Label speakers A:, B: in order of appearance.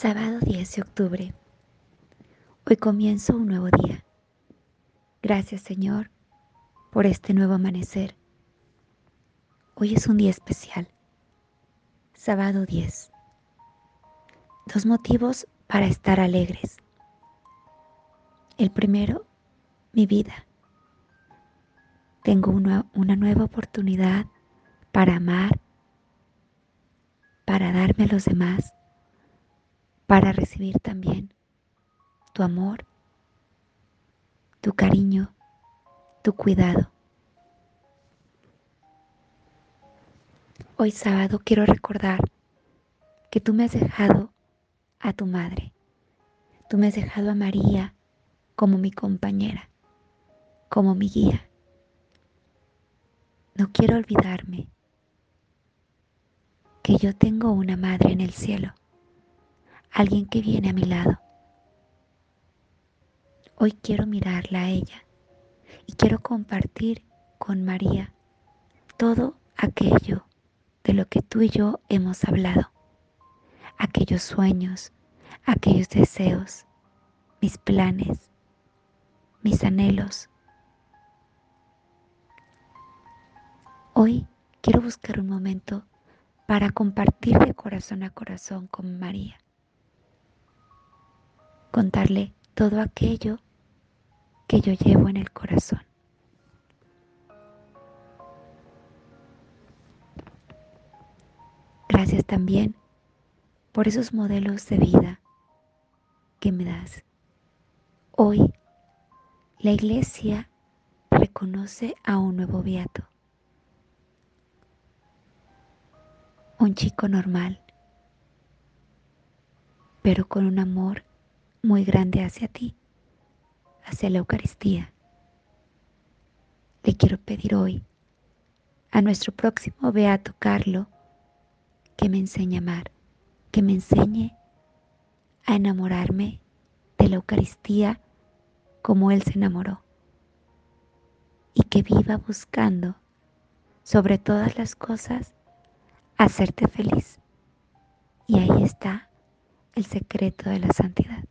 A: Sábado 10 de octubre. Hoy comienzo un nuevo día. Gracias Señor por este nuevo amanecer. Hoy es un día especial. Sábado 10. Dos motivos para estar alegres. El primero, mi vida. Tengo una, una nueva oportunidad para amar, para darme a los demás para recibir también tu amor, tu cariño, tu cuidado. Hoy sábado quiero recordar que tú me has dejado a tu madre. Tú me has dejado a María como mi compañera, como mi guía. No quiero olvidarme que yo tengo una madre en el cielo alguien que viene a mi lado. Hoy quiero mirarla a ella y quiero compartir con María todo aquello de lo que tú y yo hemos hablado, aquellos sueños, aquellos deseos, mis planes, mis anhelos. Hoy quiero buscar un momento para compartir de corazón a corazón con María contarle todo aquello que yo llevo en el corazón. Gracias también por esos modelos de vida que me das. Hoy la iglesia reconoce a un nuevo beato, un chico normal, pero con un amor muy grande hacia ti, hacia la Eucaristía. Le quiero pedir hoy a nuestro próximo Beato Carlo que me enseñe a amar, que me enseñe a enamorarme de la Eucaristía como Él se enamoró y que viva buscando sobre todas las cosas hacerte feliz. Y ahí está el secreto de la santidad.